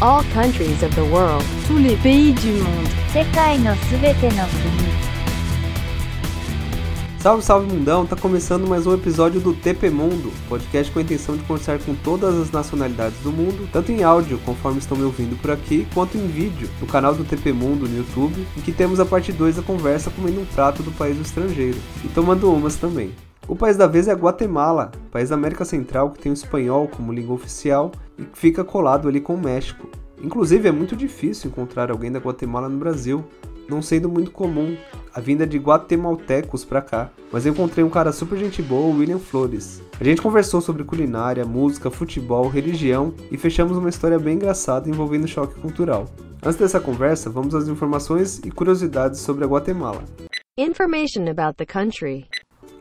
All countries of the world. Tous les pays du monde. 世界のすべての国 Salve, salve mundão! Tá começando mais um episódio do TP Mundo, podcast com a intenção de conversar com todas as nacionalidades do mundo, tanto em áudio, conforme estão me ouvindo por aqui, quanto em vídeo, no canal do TP Mundo no YouTube, em que temos a parte 2 da conversa comendo um prato do país do estrangeiro, e tomando umas também. O país da vez é Guatemala, país da América Central que tem o espanhol como língua oficial e que fica colado ali com o México. Inclusive é muito difícil encontrar alguém da Guatemala no Brasil, não sendo muito comum a vinda de guatemaltecos pra cá, mas eu encontrei um cara super gente boa, William Flores. A gente conversou sobre culinária, música, futebol, religião e fechamos uma história bem engraçada envolvendo choque cultural. Antes dessa conversa, vamos às informações e curiosidades sobre a Guatemala. Information about the country.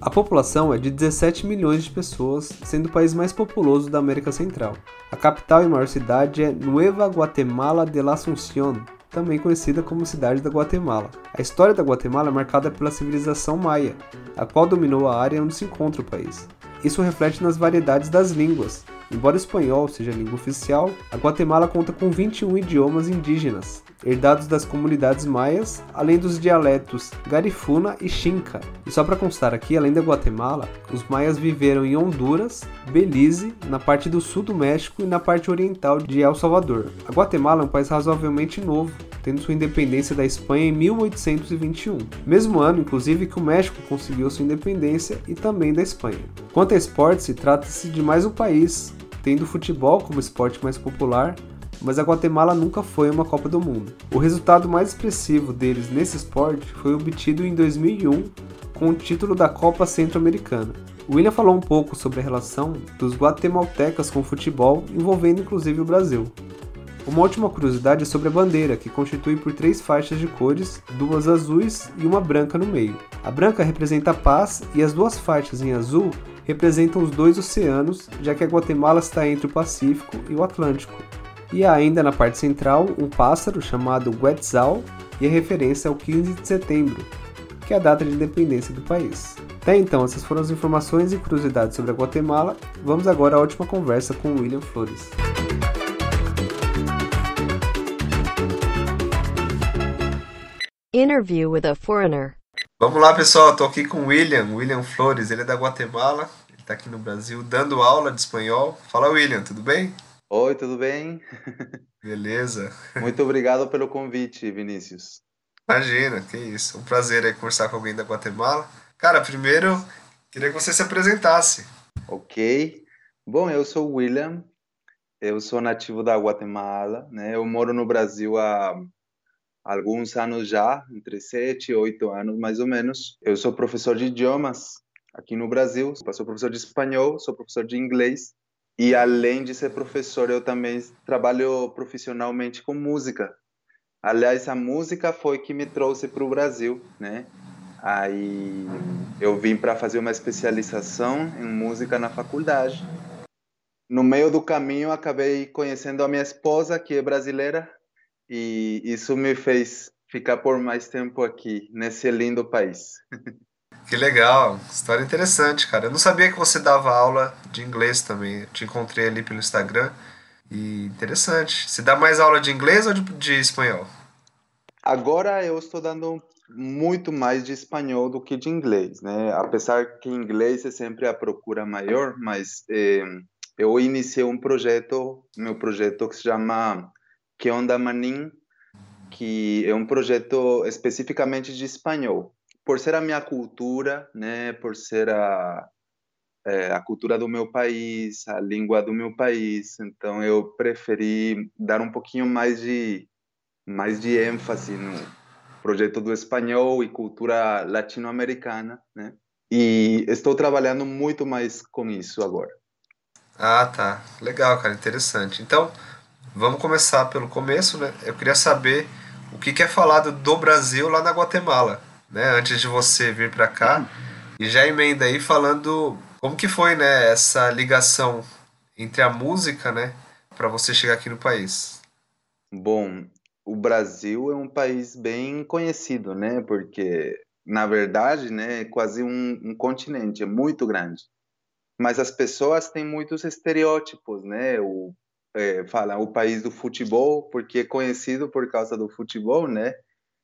A população é de 17 milhões de pessoas, sendo o país mais populoso da América Central. A capital e maior cidade é Nueva Guatemala de la Asunción, também conhecida como Cidade da Guatemala. A história da Guatemala é marcada pela civilização maia, a qual dominou a área onde se encontra o país. Isso reflete nas variedades das línguas. Embora o espanhol seja a língua oficial, a Guatemala conta com 21 idiomas indígenas, herdados das comunidades maias, além dos dialetos Garifuna e Xinca. E só para constar aqui, além da Guatemala, os maias viveram em Honduras, Belize, na parte do sul do México e na parte oriental de El Salvador. A Guatemala é um país razoavelmente novo, tendo sua independência da Espanha em 1821, mesmo ano inclusive que o México conseguiu sua independência e também da Espanha. Quanto a esportes, trata-se de mais um país, tendo o futebol como esporte mais popular, mas a Guatemala nunca foi uma Copa do Mundo. O resultado mais expressivo deles nesse esporte foi obtido em 2001 com o título da Copa Centro-Americana. William falou um pouco sobre a relação dos guatemaltecas com o futebol, envolvendo inclusive o Brasil. Uma última curiosidade é sobre a bandeira, que constitui por três faixas de cores, duas azuis e uma branca no meio. A branca representa a paz e as duas faixas em azul representam os dois oceanos, já que a Guatemala está entre o Pacífico e o Atlântico. E há ainda na parte central um pássaro chamado Quetzal e a referência ao 15 de setembro, que é a data de independência do país. Até então, essas foram as informações e curiosidades sobre a Guatemala. Vamos agora à última conversa com William Flores. Interview with a foreigner. Vamos lá, pessoal. Estou aqui com o William, William Flores. Ele é da Guatemala. Ele está aqui no Brasil dando aula de espanhol. Fala, William, tudo bem? Oi, tudo bem? Beleza. Muito obrigado pelo convite, Vinícius. Imagina, que isso. Um prazer aí conversar com alguém da Guatemala. Cara, primeiro, queria que você se apresentasse. Ok. Bom, eu sou o William. Eu sou nativo da Guatemala, né? Eu moro no Brasil há alguns anos já, entre sete e oito anos mais ou menos. Eu sou professor de idiomas aqui no Brasil, sou professor de espanhol, sou professor de inglês e além de ser professor, eu também trabalho profissionalmente com música. Aliás, a música foi que me trouxe para o Brasil, né? Aí eu vim para fazer uma especialização em música na faculdade. No meio do caminho, acabei conhecendo a minha esposa, que é brasileira, e isso me fez ficar por mais tempo aqui, nesse lindo país. Que legal, história interessante, cara. Eu não sabia que você dava aula de inglês também. Eu te encontrei ali pelo Instagram. E interessante. Você dá mais aula de inglês ou de, de espanhol? Agora eu estou dando muito mais de espanhol do que de inglês, né? Apesar que inglês é sempre a procura maior, mas eh, eu iniciei um projeto, meu projeto que se chama Que Onda Manin, que é um projeto especificamente de espanhol por ser a minha cultura, né, por ser a, é, a cultura do meu país, a língua do meu país, então eu preferi dar um pouquinho mais de mais de ênfase no projeto do espanhol e cultura latino-americana, né? E estou trabalhando muito mais com isso agora. Ah, tá. Legal, cara, interessante. Então, vamos começar pelo começo, né? Eu queria saber o que é falado do Brasil lá na Guatemala né, antes de você vir para cá. E já emenda aí falando como que foi, né, essa ligação entre a música, né, para você chegar aqui no país. Bom, o Brasil é um país bem conhecido, né, porque na verdade, né, é quase um, um continente, é muito grande. Mas as pessoas têm muitos estereótipos, né? O é, fala o país do futebol, porque é conhecido por causa do futebol, né?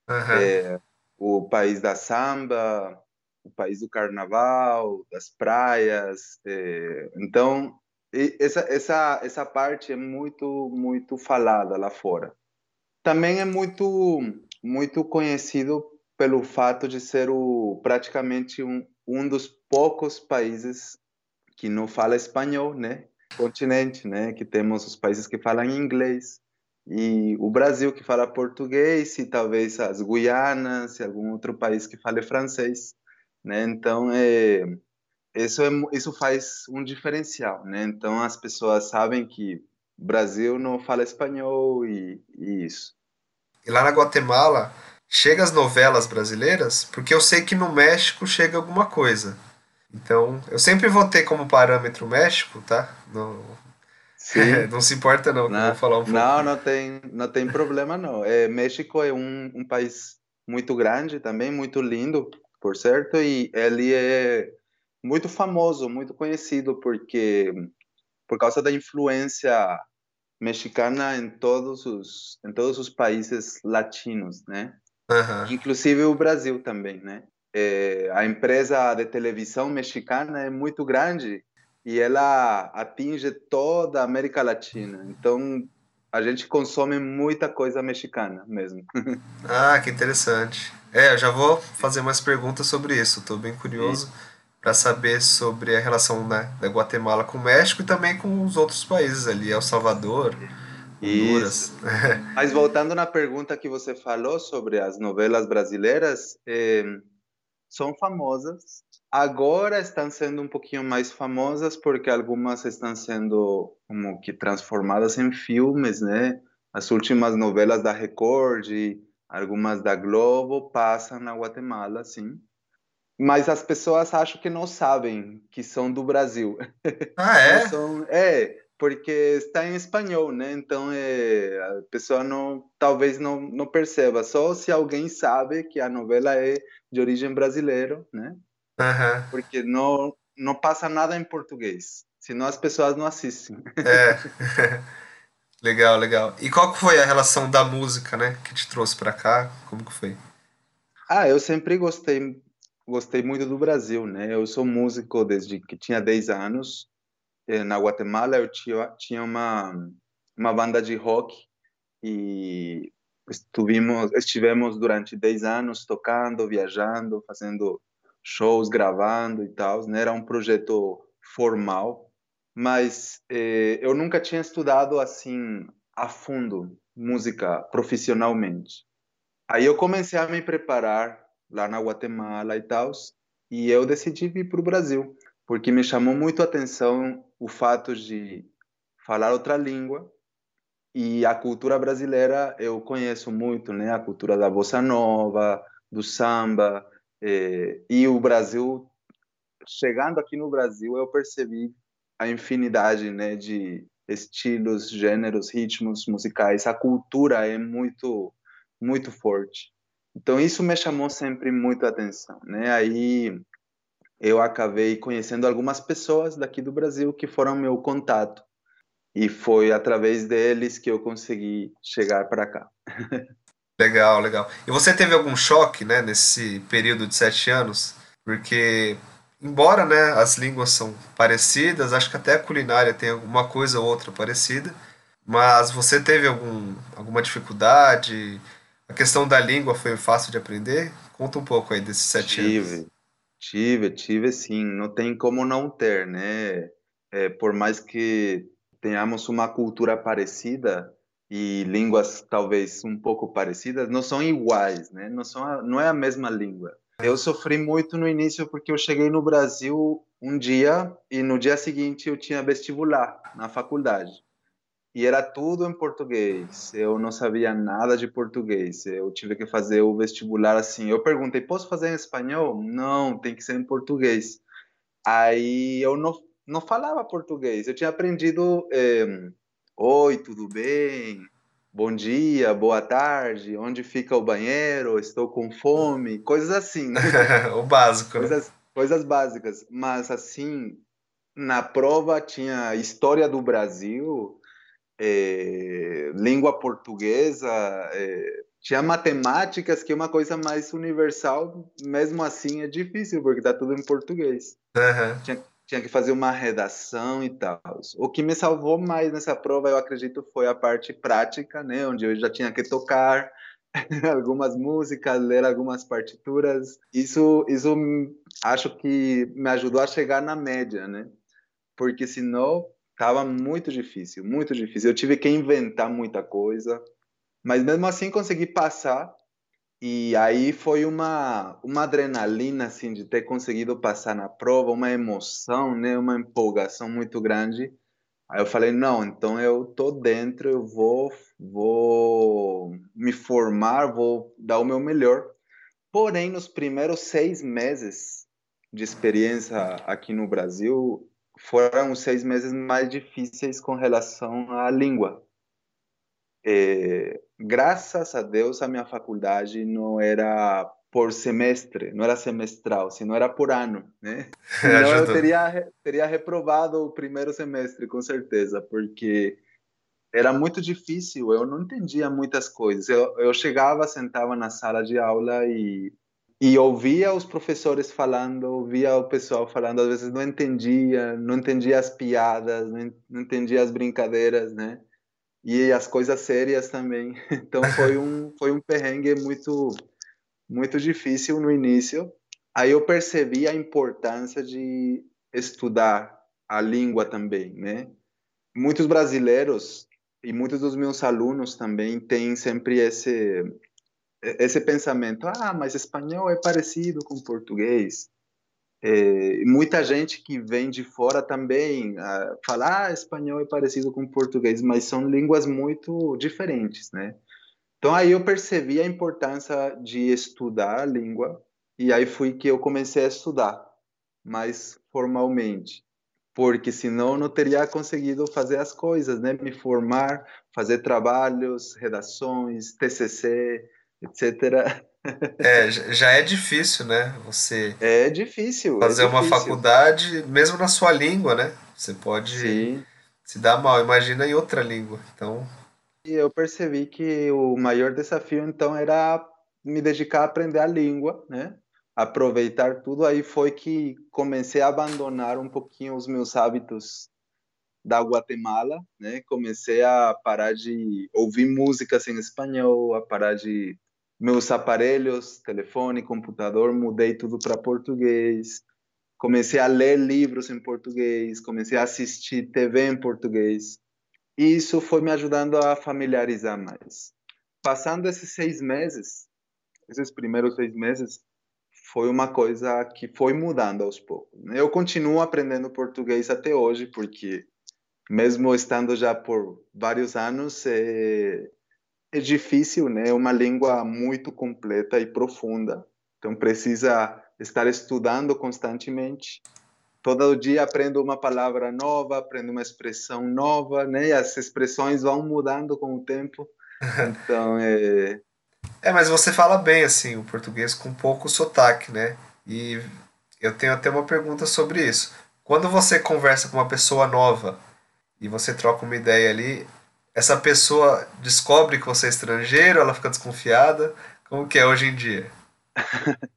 Aham. É, o país da samba, o país do carnaval, das praias. é, então, essa, essa, essa parte é muito, muito falada lá fora. Também é muito, muito conhecido pelo fato de ser o, praticamente um, um dos poucos países que não fala espanhol, né? Continente, né? Que temos os países que falam inglês e o Brasil que fala português e talvez as Guianas e algum outro país que fale francês, né? Então é isso é isso faz um diferencial, né? Então as pessoas sabem que o Brasil não fala espanhol e, e isso. E lá na Guatemala, chega as novelas brasileiras, porque eu sei que no México chega alguma coisa. Então, eu sempre vou ter como parâmetro o México, tá? Não, não se importa não, Não, vou falar um pouco. não, não tem, não tem problema não. É, México é um, um país muito grande também, muito lindo, por certo, e ele é muito famoso, muito conhecido porque por causa da influência mexicana em todos os em todos os países latinos, né? Aham. Inclusive o Brasil também, né? É, a empresa de televisão mexicana é muito grande e ela atinge toda a América Latina. Então, a gente consome muita coisa mexicana mesmo. Ah, que interessante. É, eu já vou fazer mais perguntas sobre isso. Estou bem curioso para saber sobre a relação, né, da Guatemala com o México e também com os outros países ali, El Salvador, Honduras. Mas voltando na pergunta que você falou sobre as novelas brasileiras, eh, são famosas. Agora estão sendo um pouquinho mais famosas porque algumas estão sendo como que transformadas em filmes, né? As últimas novelas da Record e algumas da Globo passam na Guatemala, sim. Mas as pessoas acham que não sabem que são do Brasil. Ah, é? São- é, porque está em espanhol, né? Então é, a pessoa não, talvez não, não perceba. Só se alguém sabe que a novela é de origem brasileira, né? Porque não, não passa nada em português. Senão as pessoas não assistem. É. Legal, legal. E qual foi a relação da música, né, que te trouxe para cá? Como que foi? Ah, eu sempre gostei, gostei muito do Brasil, né? Eu sou músico desde que tinha 10 anos. Eh, Na Guatemala eu tinha, tinha uma, uma banda de rock e estivemos, estivemos durante 10 anos tocando, viajando, fazendo shows, gravando e tal, né? Era um projeto formal, mas eh, eu nunca tinha estudado assim a fundo música profissionalmente. Aí eu comecei a me preparar lá na Guatemala e tal, e eu decidi vir para o Brasil, porque me chamou muito a atenção o fato de falar outra língua e a cultura brasileira eu conheço muito, né? A cultura da bossa nova, do samba, eh, e o Brasil, chegando aqui no Brasil, eu percebi a infinidade, né, de estilos, gêneros, ritmos musicais. A cultura é muito, muito forte. Então isso me chamou sempre muito a atenção, né? Aí eu acabei conhecendo algumas pessoas daqui do Brasil que foram meu contato e foi através deles que eu consegui chegar para cá. Legal, legal. E você teve algum choque, né, nesse período de sete anos? Porque, embora, né, as línguas são parecidas, acho que até a culinária tem alguma coisa ou outra parecida, mas você teve algum, alguma dificuldade? A questão da língua foi fácil de aprender? Conta um pouco aí desses sete anos. Tive, tive, tive sim. Não tem como não ter, né? É, por mais que tenhamos uma cultura parecida e línguas talvez um pouco parecidas, não são iguais, né? Não são, a- não é a mesma língua. Eu sofri muito no início porque eu cheguei no Brasil um dia e no dia seguinte eu tinha vestibular na faculdade. E era tudo em português. Eu não sabia nada de português. Eu tive que fazer o vestibular assim. Eu perguntei, posso fazer em espanhol? Não, tem que ser em português. Aí eu não, não falava português. Eu tinha aprendido eh, Oi, tudo bem? Bom dia, boa tarde. Onde fica o banheiro? Estou com fome. Coisas assim, né? o básico, né? Coisas, coisas básicas. Mas assim, na prova tinha História do Brasil. é, língua portuguesa, é, tinha matemáticas, que é uma coisa mais universal, mesmo assim é difícil, porque está tudo em português. Uhum. Tinha, tinha que fazer uma redação e tal. O que me salvou mais nessa prova, eu acredito, foi a parte prática, né, onde eu já tinha que tocar algumas músicas, ler algumas partituras. Isso, isso acho que me ajudou a chegar na média, né? Porque senão tava muito difícil, muito difícil. Eu tive que inventar muita coisa, mas mesmo assim consegui passar. E aí foi uma uma adrenalina assim de ter conseguido passar na prova, uma emoção, né, uma empolgação muito grande. Aí eu falei, não, então eu tô dentro, eu vou vou me formar, vou dar o meu melhor. Porém, nos primeiros seis meses de experiência aqui no Brasil, foram os seis meses mais difíceis com relação à língua. É, graças a Deus, a minha faculdade não era por semestre, não era semestral, senão era por ano, né? Senão eu teria, teria reprovado o primeiro semestre, com certeza, porque era muito difícil, eu não entendia muitas coisas. Eu, eu chegava, sentava na sala de aula e e ouvia os professores falando, ouvia o pessoal falando, às vezes não entendia, não entendia as piadas, não entendia as brincadeiras, né? E as coisas sérias também. Então foi um foi um perrengue muito muito difícil no início. Aí eu percebi a importância de estudar a língua também, né? Muitos brasileiros e muitos dos meus alunos também têm sempre esse esse pensamento, ah, mas espanhol é parecido com português. É, muita gente que vem de fora também uh, fala, ah, espanhol é parecido com português, mas são línguas muito diferentes, né? Então aí eu percebi a importância de estudar a língua e aí fui que eu comecei a estudar mais formalmente, porque senão não teria conseguido fazer as coisas, né? Me formar, fazer trabalhos, redações, TCC, etc. É, já é difícil, né? Você é difícil é fazer é uma difícil. faculdade, mesmo na sua língua, né? Você pode Sim. se dar mal, imagina em outra língua. Então, e eu percebi que o maior desafio então era me dedicar a aprender a língua, né? Aproveitar tudo. Aí foi que comecei a abandonar um pouquinho os meus hábitos da Guatemala, né? Comecei a parar de ouvir músicas em espanhol, a parar de meus aparelhos, telefone, computador, mudei tudo para português. Comecei a ler livros em português, comecei a assistir TV em português. E isso foi me ajudando a familiarizar mais. Passando esses seis meses, esses primeiros seis meses, foi uma coisa que foi mudando aos poucos. Eu continuo aprendendo português até hoje, porque mesmo estando já por vários anos, é, é difícil, né? É uma língua muito completa e profunda. Então precisa estar estudando constantemente. Todo dia aprendo uma palavra nova, aprendo uma expressão nova, né? E as expressões vão mudando com o tempo. Então é. É, mas você fala bem assim o português com pouco sotaque, né? E eu tenho até uma pergunta sobre isso. Quando você conversa com uma pessoa nova e você troca uma ideia ali, essa pessoa descobre que você é estrangeiro, ela fica desconfiada? Como que é hoje em dia?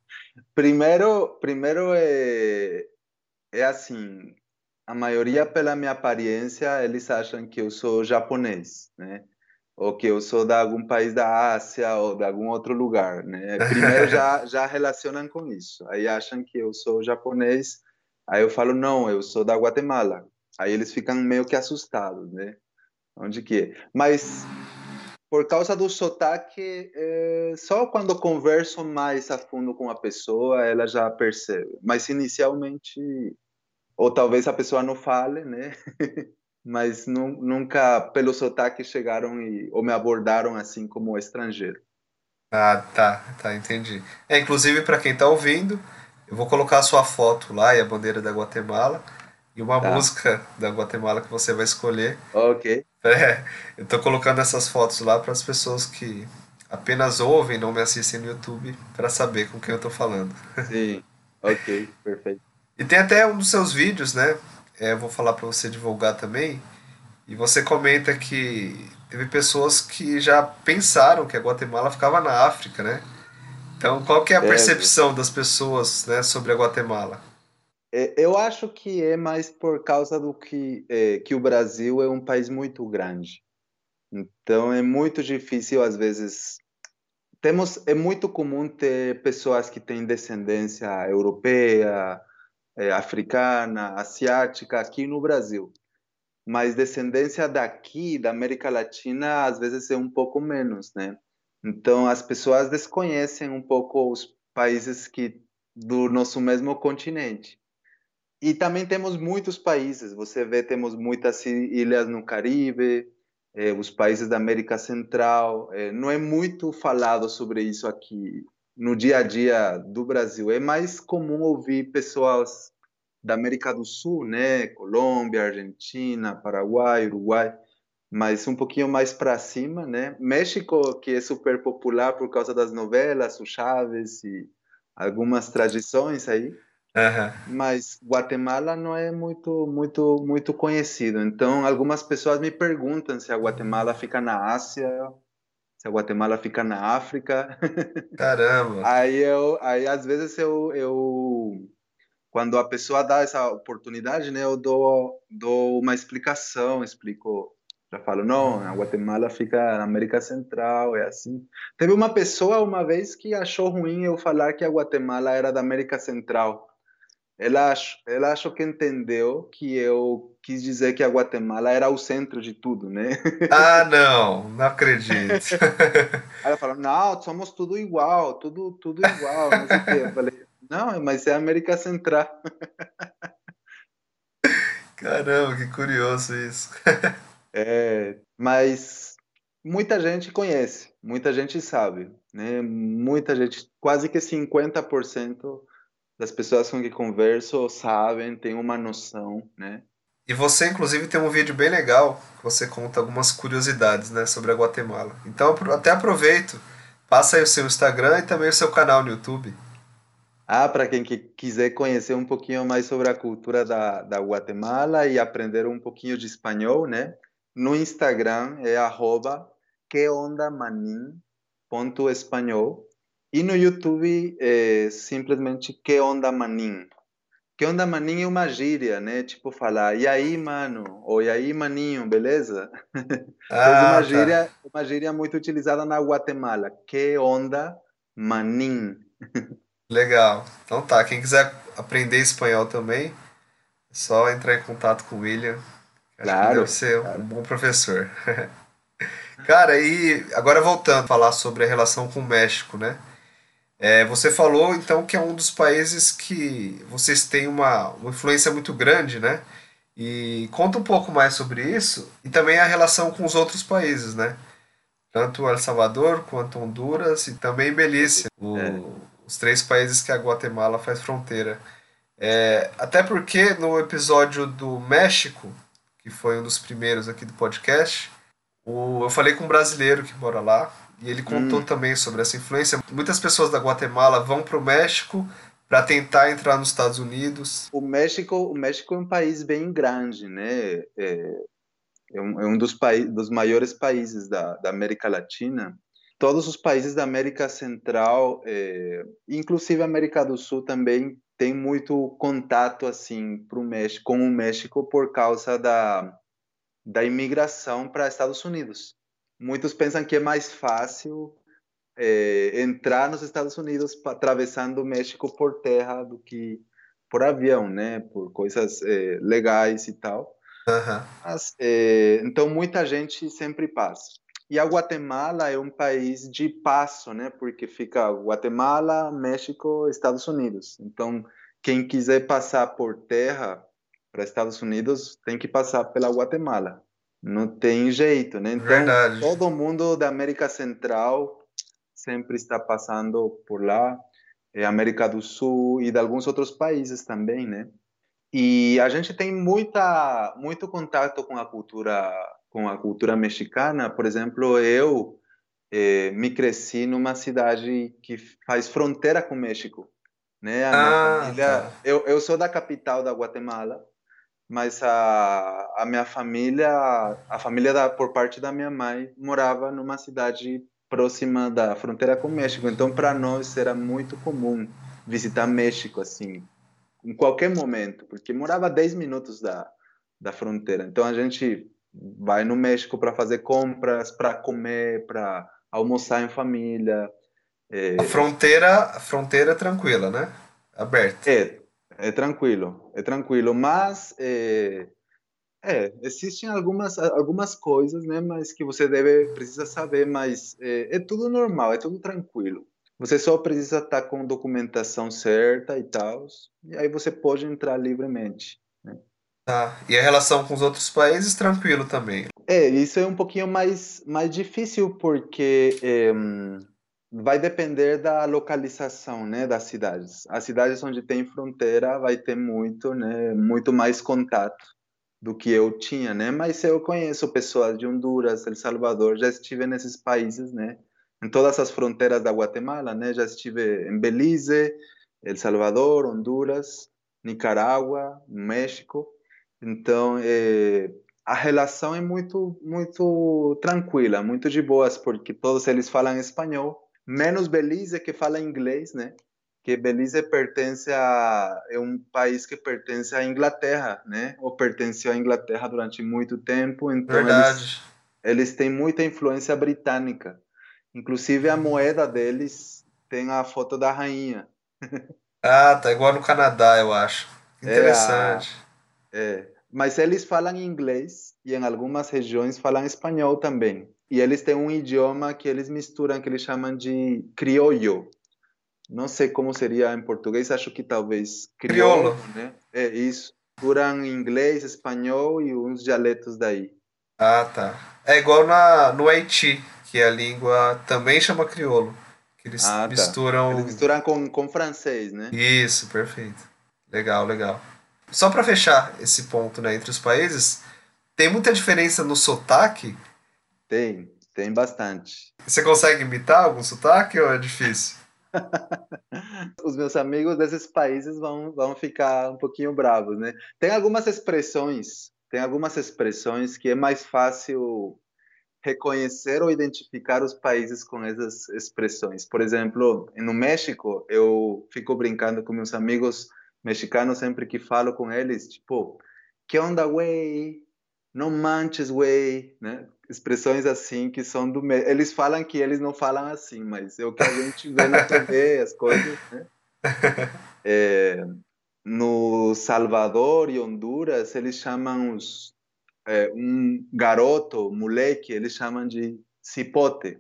primeiro, primeiro é, é assim, a maioria pela minha aparência, eles acham que eu sou japonês, né? Ou que eu sou de algum país da Ásia ou de algum outro lugar, né? Primeiro já já relacionam com isso. Aí acham que eu sou japonês. Aí eu falo não, eu sou da Guatemala. Aí eles ficam meio que assustados, né? Onde que? Mas por causa do sotaque, é, só quando converso mais a fundo com a pessoa, ela já percebe. Mas inicialmente, ou talvez a pessoa não fale, né? Mas nu, nunca, pelo sotaque, chegaram e, ou me abordaram assim como estrangeiro. Ah, tá, tá, entendi. É, inclusive, para quem está ouvindo, eu vou colocar a sua foto lá e a bandeira da Guatemala e uma tá. música da Guatemala que você vai escolher. Ok. É, eu tô colocando essas fotos lá para as pessoas que apenas ouvem, não me assistem no YouTube, para saber com quem eu tô falando. Sim, ok, perfeito. E tem até um dos seus vídeos, né? É, eu vou falar para você divulgar também, E você comenta que teve pessoas que já pensaram que a Guatemala ficava na África, né? Então, qual que é a É, percepção das pessoas, né, sobre a Guatemala? É, Eu acho que é mais por causa do que, é, que o Brasil é um país muito grande. Então é muito difícil, às vezes. Temos, é muito comum ter pessoas que têm descendência europeia, é, africana, asiática aqui no Brasil. Mas descendência daqui, da América Latina, às vezes é um pouco menos, né? Então as pessoas desconhecem um pouco os países que do nosso mesmo continente. E também temos muitos países. Você vê, temos muitas ilhas no Caribe, eh, os países da América Central. Eh, não é muito falado sobre isso aqui no dia a dia do Brasil. É mais comum ouvir pessoas da América do Sul, né? Colômbia, Argentina, Paraguai, Uruguai, mas um pouquinho mais para cima, né? México, que é super popular por causa das novelas, o Chaves e algumas tradições aí Aham. mas Guatemala não é muito muito muito conhecido. Então, algumas pessoas me perguntam se a Guatemala fica na Ásia, se a Guatemala fica na África. Caramba. Aí eu, aí às vezes eu, eu quando a pessoa dá essa oportunidade, né, eu dou dou uma explicação, explico, já falo, não, a Guatemala fica na América Central, é assim. Teve uma pessoa uma vez que achou ruim eu falar que a Guatemala era da América Central. Ela, ach- ela achou que entendeu que eu quis dizer que a Guatemala era o centro de tudo, né? Ah, não, não acredito. Aí ela falou, não, somos tudo igual, tudo, tudo igual, não sei o quê. Eu falei, não, mas é a América Central. Caramba, que curioso isso. É, mas muita gente conhece, muita gente sabe, né? Muita gente, quase que 50% das pessoas com que converso sabem, têm uma noção, né? E você, inclusive, tem um vídeo bem legal que você conta algumas curiosidades, né, sobre a Guatemala. Então, até aproveito, passa aí o seu Instagram e também o seu canal no YouTube. Ah, para quem que quiser conhecer um pouquinho mais sobre a cultura da, da Guatemala e aprender um pouquinho de espanhol, né? No Instagram é arroba queondamanin.espanhol e no YouTube é simplesmente que onda manin. Que onda manin é uma gíria, né? Tipo falar, e aí, mano? Ou e aí, maninho, beleza? Ah, uma tá. gíria, uma gíria muito utilizada na Guatemala. Que onda manin. Legal. Então tá, quem quiser aprender espanhol também, é só entrar em contato com o William. Acho que Claro, deve ser um bom professor. Cara, e agora voltando a falar sobre a relação com o México, né? É, você falou então que é um dos países que vocês têm uma, uma influência muito grande, né? E conta um pouco mais sobre isso e também a relação com os outros países, né? Tanto El Salvador quanto Honduras e também Belize, o- É. os três países que a Guatemala faz fronteira. É, até porque no episódio do México, que foi um dos primeiros aqui do podcast, o, eu falei com um brasileiro que mora lá e ele contou Hum. também sobre essa influência. Muitas pessoas da Guatemala vão para o México para tentar entrar nos Estados Unidos. O México, o México é um país bem grande, né? É, é um, é um dos, dos maiores países da, da América Latina. Todos os países da América Central, é, inclusive a América do Sul também, tem muito contato assim pro México, com o México por causa da, da imigração para Estados Unidos. Muitos pensam que é mais fácil é, entrar nos Estados Unidos atravessando o México por terra do que por avião, né? Por coisas é, legais e tal. Aham. Mas, é, então muita gente sempre passa. E a Guatemala é um país de passo, né? Porque fica Guatemala, México, Estados Unidos. Então quem quiser passar por terra para Estados Unidos tem que passar pela Guatemala. Não tem jeito, né? Então Verdade. todo mundo da América Central sempre está passando por lá, é, América do Sul e de alguns outros países também, né? E a gente tem muita muito contato com a cultura com a cultura mexicana. Por exemplo, eu eh, me cresci numa cidade que faz fronteira com o México, né? A Ah, família, tá. eu, eu sou da capital da Guatemala mas a, a minha família, a família da, por parte da minha mãe, morava numa cidade próxima da fronteira com o México. Então, para nós era muito comum visitar México, assim, em qualquer momento, porque morava 10 minutos da, da fronteira. Então, a gente vai no México para fazer compras, para comer, para almoçar em família. É... A fronteira, a fronteira é tranquila, né? Aberta. É, é tranquilo, é tranquilo, mas é, é, existem algumas algumas coisas, né, mas que você deve precisa saber, mas é, é tudo normal, é tudo tranquilo. Você só precisa estar com documentação certa e tal, e aí você pode entrar livremente. Né? Tá. E a relação com os outros países tranquilo também. É, isso é um pouquinho mais mais difícil porque é, vai depender da localização, né, das cidades. As cidades onde tem fronteira vai ter muito, né, muito mais contato do que eu tinha, né? Mas eu conheço pessoas de Honduras, El Salvador, já estive nesses países, né? Em todas as fronteiras da Guatemala, né? Já estive em Belize, El Salvador, Honduras, Nicarágua, México. Então, é, a relação é muito, muito tranquila, muito de boas, porque todos eles falam espanhol menos Belize que fala inglês, né? Que Belize pertence a é um país que pertence à Inglaterra, né? Ou pertenceu à Inglaterra durante muito tempo, então Verdade. Eles, eles têm muita influência britânica. Inclusive a moeda deles tem a foto da rainha. Ah, tá igual no Canadá, eu acho. Interessante. É, é. Mas eles falam inglês e em algumas regiões falam espanhol também. E eles têm um idioma que eles misturam, que eles chamam de criollo. Não sei como seria em português, acho que talvez crioulo, né? É isso. Misturam inglês, espanhol e uns dialetos daí. Ah, tá. É igual na, no Haiti, que a língua também chama crioulo. Que eles ah, tá. misturam. Eles misturam com, com francês, né? Isso, perfeito. Legal, legal. Só para fechar esse ponto né, entre os países, tem muita diferença no sotaque tem, tem bastante. Você consegue imitar algum sotaque ou é difícil? Os meus amigos desses países vão, vão ficar um pouquinho bravos, né? Tem algumas expressões, tem algumas expressões que é mais fácil reconhecer ou identificar os países com essas expressões. Por exemplo, no México, eu fico brincando com meus amigos mexicanos sempre que falo com eles, tipo, que onda, güey? Não manches, güey, né? Expressões assim que são do eles falam que eles não falam assim mas é o que a gente vê na TV as coisas né? é, no Salvador e Honduras eles chamam os é, um garoto moleque eles chamam de cipote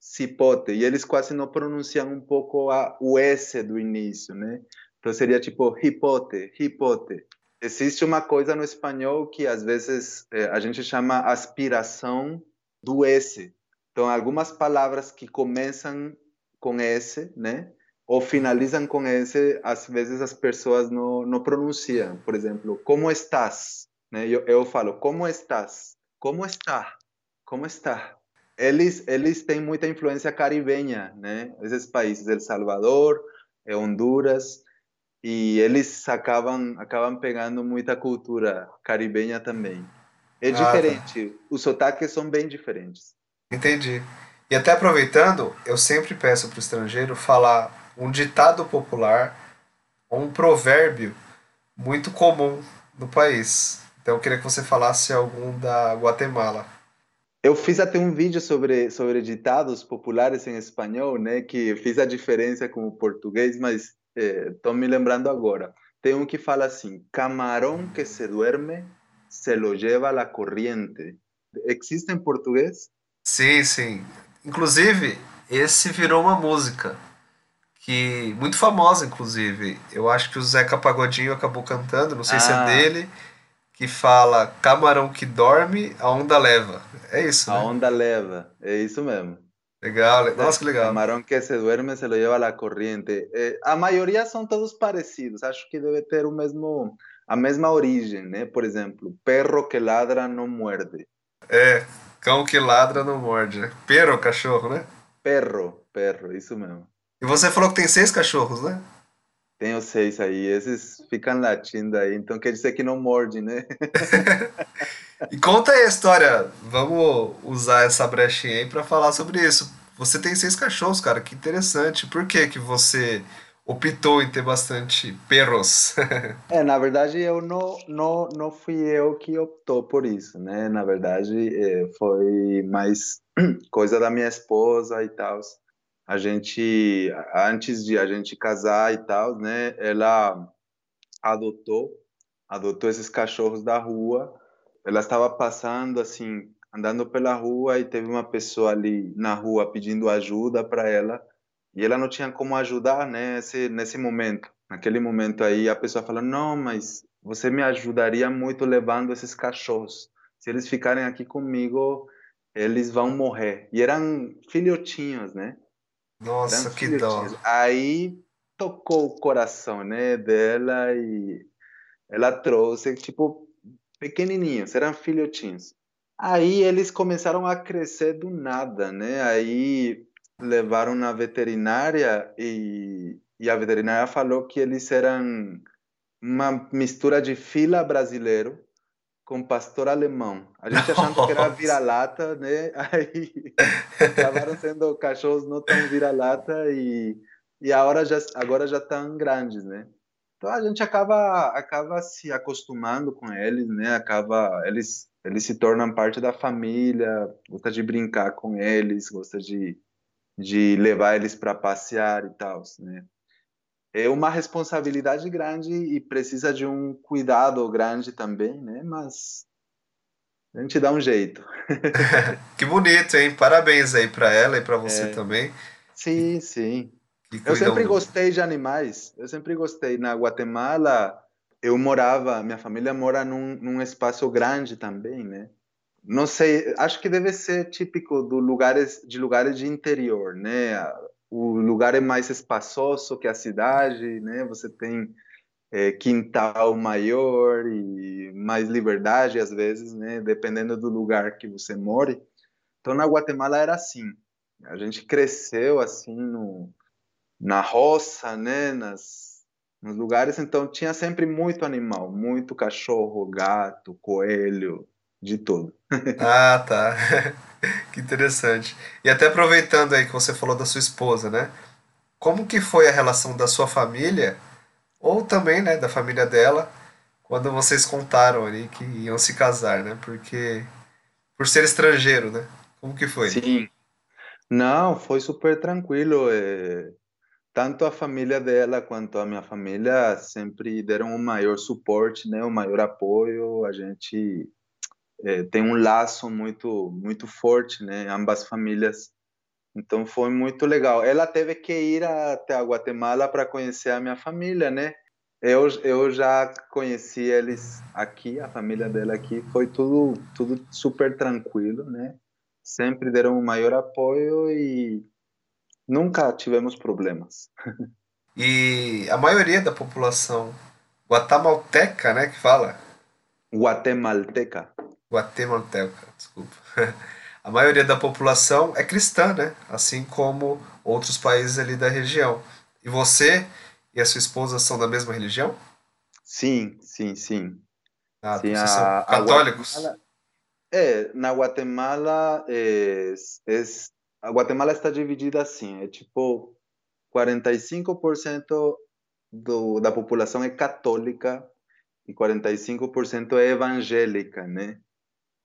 cipote e eles quase não pronunciam um pouco a, o S do início né então seria tipo hipote hipote Existe uma coisa no espanhol que às vezes é, a gente chama aspiração do S. Então, algumas palavras que começam com S, né? Ou finalizam com S, às vezes as pessoas não, não pronunciam. Por exemplo, como estás? Né? Eu, eu falo, como estás? Como está? Como está? Eles, eles têm muita influência caribenha, né? Esses países, El Salvador, Honduras, e eles acabam acabam pegando muita cultura caribenha também. É diferente, ah, tá. os sotaques são bem diferentes. Entendi. E até aproveitando, eu sempre peço para o estrangeiro falar um ditado popular ou um provérbio muito comum no país. Então eu queria que você falasse algum da Guatemala. Eu fiz até um vídeo sobre, sobre ditados populares em espanhol, né? Que fiz a diferença com o português, mas estou é, me lembrando agora. Tem um que fala assim: camarão que se duerme se lo lleva la corriente. Existe em português? Sim, sim. Inclusive, esse virou uma música que muito famosa, inclusive. Eu acho que o Zeca Pagodinho acabou cantando, não sei ah. se é ah. dele, que fala camarão que dorme, a onda leva. É isso, né? A onda leva, é isso mesmo. Legal, nossa, que legal. Camarão que se duerme se lo lleva la corriente. Eh, a maioria são todos parecidos, acho que deve ter o mesmo, a mesma origem, né? Por exemplo, perro que ladra não muerde. É, cão que ladra não morde. Né? Perro, cachorro, né? Perro, perro, isso mesmo. E você falou que tem seis cachorros, né? Tenho seis aí, esses ficam latindo aí, então quer dizer que não morde, né? E conta aí a história. Vamos usar essa brechinha aí para falar sobre isso. Você tem seis cachorros, cara, que interessante. Por que que você optou em ter bastante perros? É, na verdade, eu não, não, não fui eu que optou por isso, né? Na verdade, eh, foi mais coisa da minha esposa e tal. A gente, antes de a gente casar e tal, né? Ela adotou, adotou esses cachorros da rua. Ela estava passando assim, andando pela rua e teve uma pessoa ali na rua pedindo ajuda para ela e ela não tinha como ajudar né, nesse, nesse momento. Naquele momento aí, a pessoa falou: Não, mas você me ajudaria muito levando esses cachorros. Se eles ficarem aqui comigo, eles vão morrer. E eram filhotinhos, né? Nossa, Eram que dó. Aí tocou o coração, né, dela e ela trouxe, tipo, pequenininhos, eram filhotinhos. Aí eles começaram a crescer do nada, né? Aí levaram na veterinária e, e a veterinária falou que eles eram uma mistura de fila brasileiro com pastor alemão. A gente achando que era vira-lata, né? Aí acabaram sendo cachorros não tão vira-lata e, e a hora já, agora já estão grandes, né? Então a gente acaba acaba se acostumando com eles, né? Acaba eles eles se tornam parte da família, gosta de brincar com eles, gosta de de levar eles para passear e tal, né? É uma responsabilidade grande e precisa de um cuidado grande também, né? Mas a gente dá um jeito. Que bonito, hein? Parabéns aí para ela e para você também. Sim, sim. Eu sempre gostei de animais. Eu sempre gostei. Na Guatemala, eu morava, minha família mora num, num espaço grande também, né? Não sei, acho que deve ser típico do lugares, de lugares de interior, né? O lugar é mais espaçoso que a cidade, né? Você tem é, quintal maior e mais liberdade às vezes, né? Dependendo do lugar que você more. Então, na Guatemala era assim. A gente cresceu assim no, na roça, né, nas, nos lugares, então tinha sempre muito animal, muito cachorro, gato, coelho, de tudo. Ah, tá. Que interessante. E até aproveitando aí que você falou da sua esposa, né? Como que foi a relação da sua família, ou também, né, da família dela, quando vocês contaram ali que iam se casar, né? Porque por ser estrangeiro, né? Como que foi? Sim. Não, foi super tranquilo. eh, tanto a família dela quanto a minha família sempre deram o maior suporte, né, o maior apoio. A gente eh, tem um laço muito muito forte, né, ambas famílias. Então foi muito legal. Ela teve que ir até a Guatemala para conhecer a minha família, né? Eu, eu já conheci eles aqui, a família dela aqui. Foi tudo tudo super tranquilo, né? Sempre deram o maior apoio e nunca tivemos problemas. E a maioria da população guatemalteca, né, que fala, Guatemalteca. guatemalteca, desculpa. A maioria da população é cristã, né? Assim como outros países ali da região. E você e a sua esposa são da mesma religião? Sim, sim, sim. Ah, Sim, vocês a- são católicos? É, na Guatemala, é, é, a Guatemala está dividida assim, é tipo 45% do, da população é católica e 45% é evangélica, né?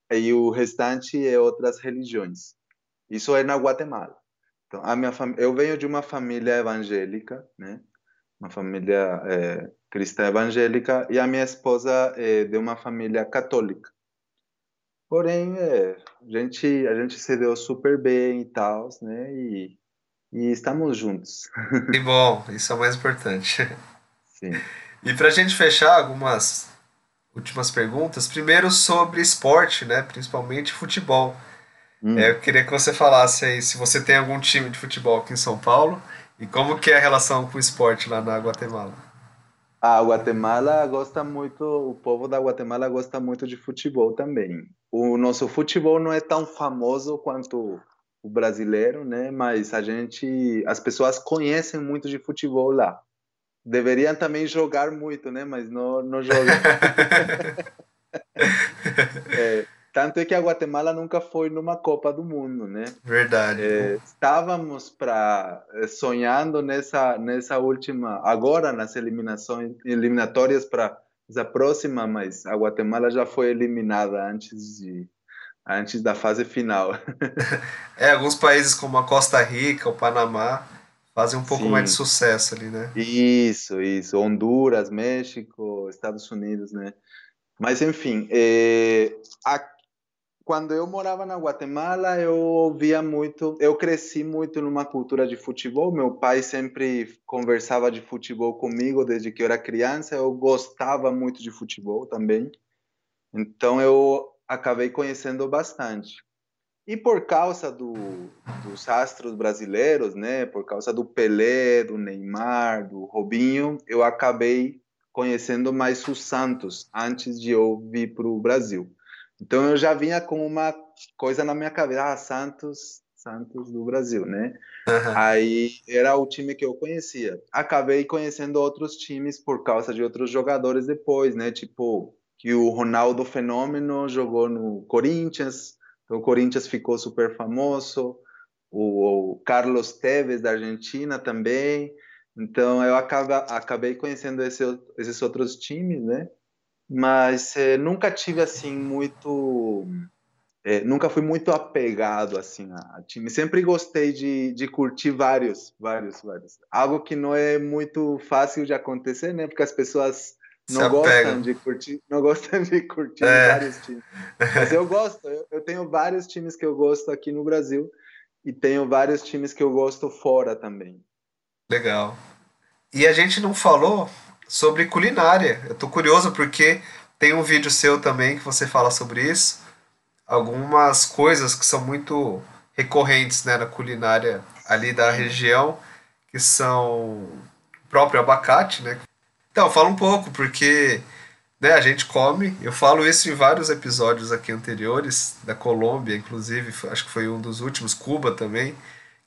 E o restante é outras religiões. Isso é na Guatemala. Então, a minha fam... eu venho de uma família evangélica, né? Uma família é, cristã evangélica e a minha esposa é de uma família católica. Porém, é, a gente a gente se deu super bem e tal, né? E, e estamos juntos. Que bom, isso é o mais importante. Sim. E pra gente fechar algumas últimas perguntas, primeiro sobre esporte, né? Principalmente futebol. Hum. É, eu queria que você falasse aí se você tem algum time de futebol aqui em São Paulo e como que é a relação com o esporte lá na Guatemala. A Guatemala gosta muito, o povo da Guatemala gosta muito de futebol também. O nosso futebol não é tão famoso quanto o brasileiro, né? Mas a gente, as pessoas conhecem muito de futebol lá. deveriam também jogar muito, né? Mas não, não jogam. é, tanto é que a Guatemala nunca foi numa Copa do Mundo, né? Verdade. É, estávamos para sonhando nessa nessa última, agora nas eliminações eliminatórias para a próxima, mas a Guatemala já foi eliminada antes de antes da fase final. é, alguns países como a Costa Rica, o Panamá fazem um pouco Sim. mais de sucesso ali, né? Isso, isso. Honduras, México, Estados Unidos, né? Mas, enfim, é, a, quando eu morava na Guatemala, eu ouvia muito, eu cresci muito numa cultura de futebol. Meu pai sempre conversava de futebol comigo desde que eu era criança. Eu gostava muito de futebol também. Então, eu acabei conhecendo bastante. E por causa do, dos astros brasileiros, né, por causa do Pelé, do Neymar, do Robinho, eu acabei conhecendo mais o Santos antes de eu vir para o Brasil. Então eu já vinha com uma coisa na minha cabeça, ah, Santos, Santos do Brasil, né? Aham. Aí era o time que eu conhecia. Acabei conhecendo outros times por causa de outros jogadores depois, né? Tipo, que o Ronaldo Fenômeno jogou no Corinthians, então o Corinthians ficou super famoso. O, o Carlos Tevez da Argentina também. Então eu acaba, acabei conhecendo esse, esses outros times, né? Mas eh, nunca tive assim muito é, nunca fui muito apegado assim a, time. Sempre gostei de, de curtir vários, vários, vários. Algo que não é muito fácil de acontecer, né? Porque as pessoas Se não gostam de curtir, não gostam de curtir É. vários times. Mas eu gosto. Eu, eu tenho vários times que eu gosto aqui no Brasil e tenho vários times que eu gosto fora também. Legal. E a gente não falou sobre culinária. Eu tô curioso porque tem um vídeo seu também que você fala sobre isso. Algumas coisas que são muito recorrentes, né, na culinária ali da região, que são o próprio abacate, né? Então, fala um pouco, porque né, a gente come, eu falo isso em vários episódios aqui anteriores, da Colômbia, inclusive, acho que foi um dos últimos, Cuba também,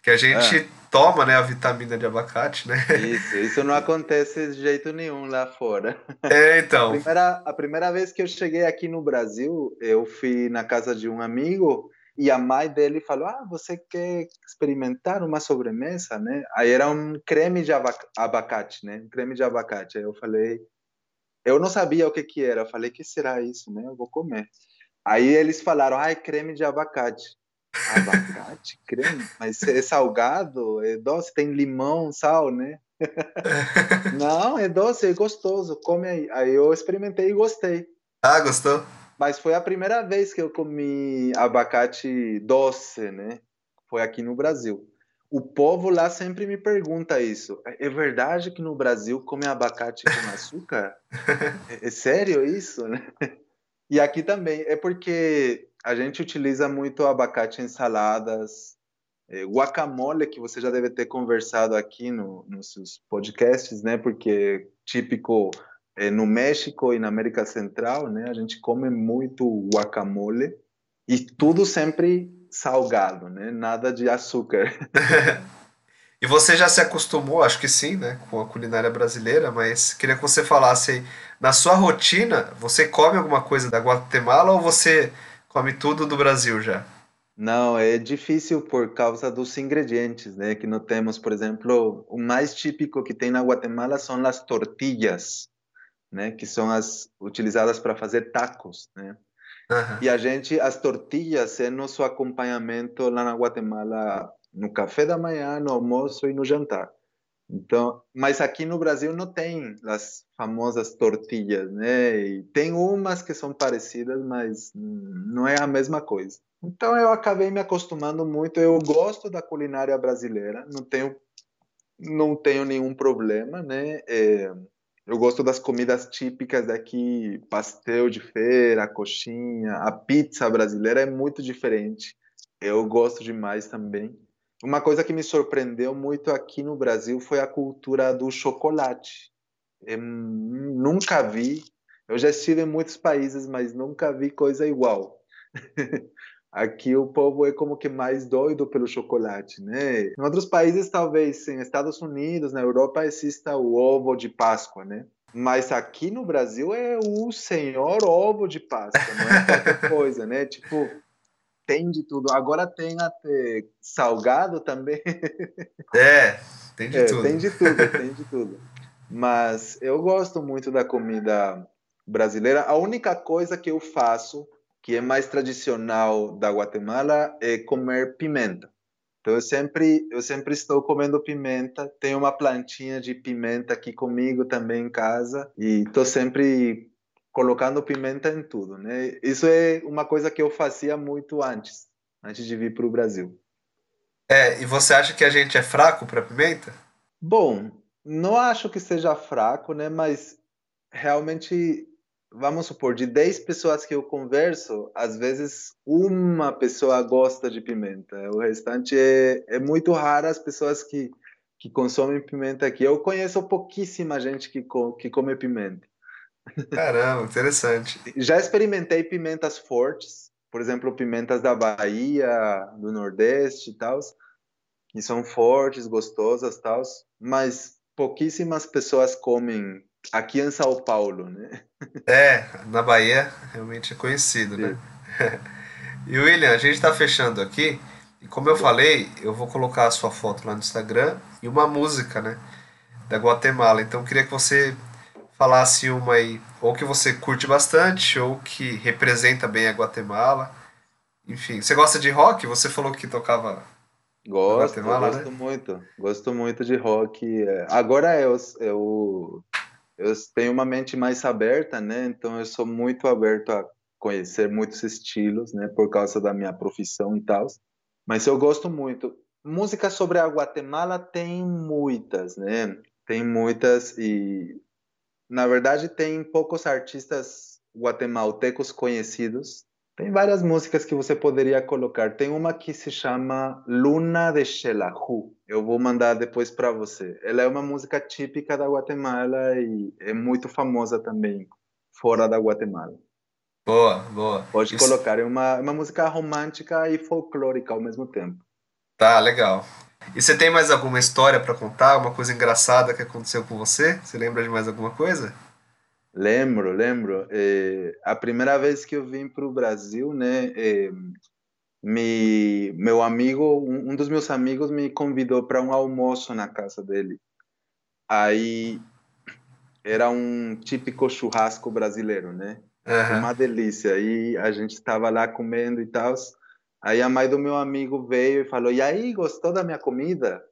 que a gente toma, né, a vitamina de abacate, né? Isso, isso não acontece de jeito nenhum lá fora. É, A então. primeira, a primeira vez que eu cheguei aqui no Brasil, eu fui na casa de um amigo e a mãe dele falou: Ah, você quer experimentar uma sobremesa, né? Aí era um creme de abac- abacate, né? Um creme de abacate. Aí eu falei: Eu não sabia o que que era. Eu falei: Que será isso, né? Eu vou comer. Aí eles falaram: Ah, é creme de abacate. Abacate, creme? Mas é salgado, é doce, tem limão, sal, né? Não, é doce, é gostoso, come aí. Aí eu experimentei e gostei. Ah, gostou? Mas foi a primeira vez que eu comi abacate doce, né? Foi aqui no Brasil. O povo lá sempre me pergunta isso. É verdade que no Brasil come abacate com açúcar? É, é sério isso, né? E aqui também. É porque a gente utiliza muito abacate em saladas, é, guacamole, que você já deve ter conversado aqui no, nos seus podcasts, né? Porque típico é, no México e na América Central, né? A gente come muito guacamole e tudo sempre salgado, né? Nada de açúcar. E você já se acostumou, acho que sim, né, com a culinária brasileira, mas queria que você falasse aí, na sua rotina, você come alguma coisa da Guatemala ou você come tudo do Brasil já? Não, é difícil por causa dos ingredientes, né? Que não temos, por exemplo, o mais típico que tem na Guatemala são as tortillas, né? Que são as utilizadas para fazer tacos, né? Aham. E a gente, as tortillas é nosso acompanhamento lá na Guatemala no café da manhã, no almoço e no jantar. Então, mas aqui no Brasil não tem as famosas tortillas, né? E tem umas que são parecidas, mas não é a mesma coisa. Então eu acabei me acostumando muito. Eu gosto da culinária brasileira, não tenho não tenho nenhum problema, né? É, eu gosto das comidas típicas daqui, pastel de feira, coxinha, a pizza brasileira é muito diferente. Eu gosto demais também. Uma coisa que me surpreendeu muito aqui no Brasil foi a cultura do chocolate. Eu nunca vi. Eu já estive em muitos países, mas nunca vi coisa igual. Aqui o povo é como que mais doido pelo chocolate, né? Em outros países, talvez, em Estados Unidos, na Europa, exista o ovo de Páscoa, né? Mas aqui no Brasil é o senhor ovo de Páscoa, não é qualquer coisa, né? Tipo, tem de tudo. Agora tem até salgado também. É, tem de É, tudo. tem de tudo, tem de tudo. Mas eu gosto muito da comida brasileira. A única coisa que eu faço, que é mais tradicional da Guatemala, é comer pimenta. Então eu sempre, eu sempre estou comendo pimenta. Tenho uma plantinha de pimenta aqui comigo também em casa e estou sempre colocando pimenta em tudo, né? Isso é uma coisa que eu fazia muito antes, antes de vir para o Brasil. É, e você acha que a gente é fraco para pimenta? Bom, não acho que seja fraco, né? Mas realmente, vamos supor, de 10 pessoas que eu converso, às vezes uma pessoa gosta de pimenta. O restante é, é muito raro as pessoas que, que consomem pimenta aqui. Eu conheço pouquíssima gente que, que come pimenta. Caramba, interessante. Já experimentei pimentas fortes, por exemplo, pimentas da Bahia, do Nordeste e tal, que são fortes, gostosas e tal, mas pouquíssimas pessoas comem aqui em São Paulo, né? É, na Bahia realmente é conhecido, né? E William, a gente está fechando aqui. E como eu falei, eu vou colocar a sua foto lá no Instagram e uma música, né? Da Guatemala. Então eu queria que você falasse uma aí, ou que você curte bastante, ou que representa bem a Guatemala. Enfim, você gosta de rock? Você falou que tocava. Gosto, Guatemala, gosto né? muito, gosto muito de rock. é. Agora eu, eu, eu tenho uma mente mais aberta, né? Então eu sou muito aberto a conhecer muitos estilos, né? Por causa da minha profissão e tal. Mas eu gosto muito. Música sobre a Guatemala tem muitas, né? Tem muitas e na verdade tem poucos artistas guatemaltecos conhecidos. Tem várias músicas que você poderia colocar. Tem uma que se chama Luna de Xelajú. Eu vou mandar depois para você. Ela é uma música típica da Guatemala e é muito famosa também fora da Guatemala. Boa, boa. Pode Isso- colocar. É uma, uma música romântica e folclórica ao mesmo tempo. Tá, legal. E você tem mais alguma história para contar? Uma coisa engraçada que aconteceu com você? Você lembra de mais alguma coisa? Lembro, lembro. Eh, a primeira vez que eu vim para o Brasil, né, eh, me, meu amigo, um, um dos meus amigos me convidou para um almoço na casa dele. Aí era um típico churrasco brasileiro, né? Aham. Uma delícia. E a gente estava lá comendo e tal. Aí a mãe do meu amigo veio e falou: E aí, gostou da minha comida?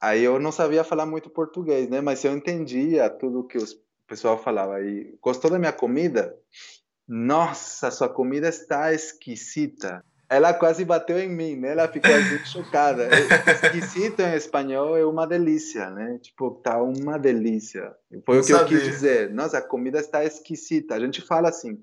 Aí eu não sabia falar muito português, né? Mas eu entendia tudo que os- o pessoal falava. Aí, gostou da minha comida? Nossa, sua comida está esquisita. Ela quase bateu em mim, né? Ela ficou assim chocada. Esquisito em espanhol é uma delícia, né? Tipo, tá uma delícia. Foi Não o que eu quis sabia. dizer. Nossa, a comida está esquisita. A gente fala assim,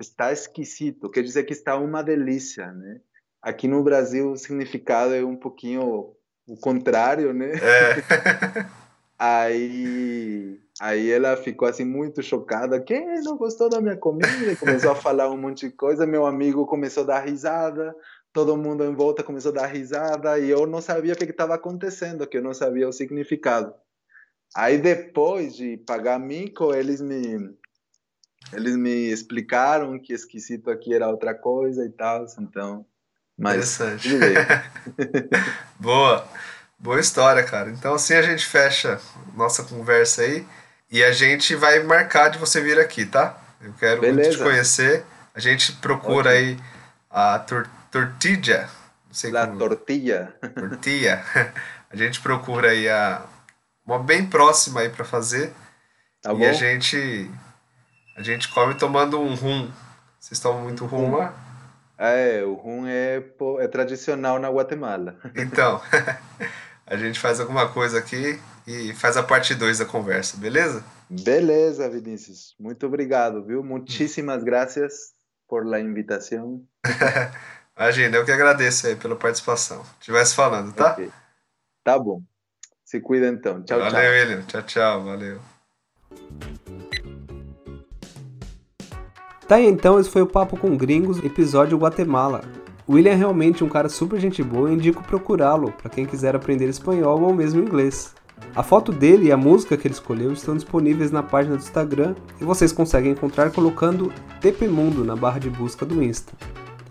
está esquisito, quer dizer que está uma delícia, né? Aqui no Brasil o significado é um pouquinho o contrário, né? É. Aí, aí ela ficou assim muito chocada. Quem não gostou da minha comida? Começou a falar um monte de coisa. Meu amigo começou a dar risada. Todo mundo em volta começou a dar risada e eu não sabia o que estava acontecendo, que eu não sabia o significado. Aí depois de pagar mico, eles me eles me explicaram que esquisito aqui era outra coisa e tal, então, mas Interessante. tudo bem. Boa. Boa história, cara. Então assim a gente fecha nossa conversa aí e a gente vai marcar de você vir aqui, tá? Eu quero muito te Beleza. conhecer. A gente procura Ok. aí a tor tortilha, não sei La como, tortilla. tortilha. A gente procura aí a uma bem próxima aí para fazer Tá e bom? a gente a gente come tomando um rum. Vocês tomam muito rum lá? É, o rum é, é tradicional na Guatemala. Então, a gente faz alguma coisa aqui e faz a parte 2 da conversa, beleza? Beleza, Vinícius. Muito obrigado, viu? Muchísimas gracias por la invitación. Imagina, eu que agradeço aí pela participação. Estivesse falando, tá? Ok. Tá bom. Se cuida então. Tchau, valeu, tchau. William. Tchau, tchau. Valeu. Tá aí então, esse foi o Papo com Gringos, episódio Guatemala. William é realmente um cara super gente boa e indico procurá-lo para quem quiser aprender espanhol ou mesmo inglês. A foto dele e a música que ele escolheu estão disponíveis na página do Instagram e vocês conseguem encontrar colocando TPMundo na barra de busca do Insta.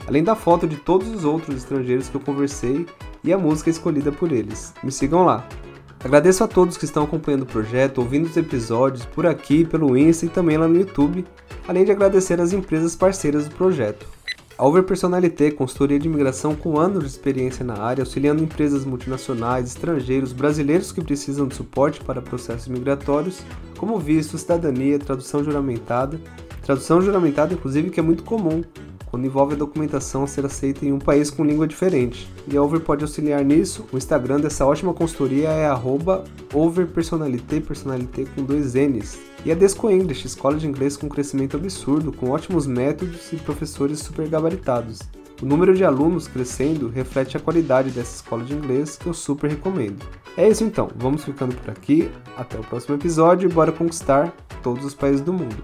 Além da foto de todos os outros estrangeiros que eu conversei e a música escolhida por eles. Me sigam lá. Agradeço a todos que estão acompanhando o projeto, ouvindo os episódios por aqui, pelo Insta e também lá no YouTube, além de agradecer às empresas parceiras do projeto. A Over Personalité, consultoria de imigração com anos de experiência na área, auxiliando empresas multinacionais, estrangeiros, brasileiros que precisam de suporte para processos migratórios, como visto, cidadania, tradução juramentada. Tradução juramentada, inclusive, que é muito comum quando envolve a documentação a ser aceita em um país com língua diferente. E a Over pode auxiliar nisso. O Instagram dessa ótima consultoria é overpersonalité, personalité com dois N's. E a Desco English, escola de inglês com crescimento absurdo, com ótimos métodos e professores super gabaritados. O número de alunos crescendo reflete a qualidade dessa escola de inglês que eu super recomendo. É isso então, vamos ficando por aqui, até o próximo episódio e bora conquistar todos os países do mundo.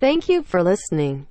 Thank you for listening.